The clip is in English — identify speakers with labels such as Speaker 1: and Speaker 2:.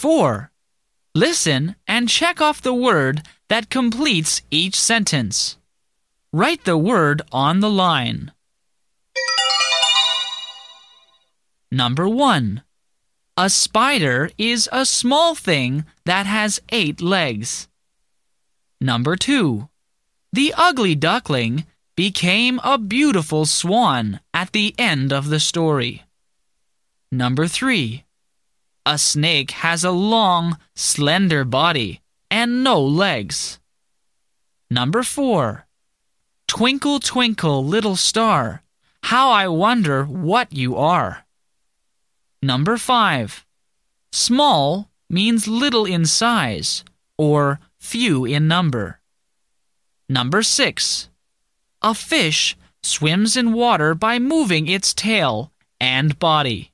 Speaker 1: 4. Listen and check off the word that completes each sentence. Write the word on the line. Number 1. A spider is a small thing that has eight legs. Number 2. The ugly duckling became a beautiful swan at the end of the story. Number 3. A snake has a long, slender body and no legs. Number 4. Twinkle, twinkle, little star, how I wonder what you are. Number 5. Small means little in size or few in number. Number 6. A fish swims in water by moving its tail and body.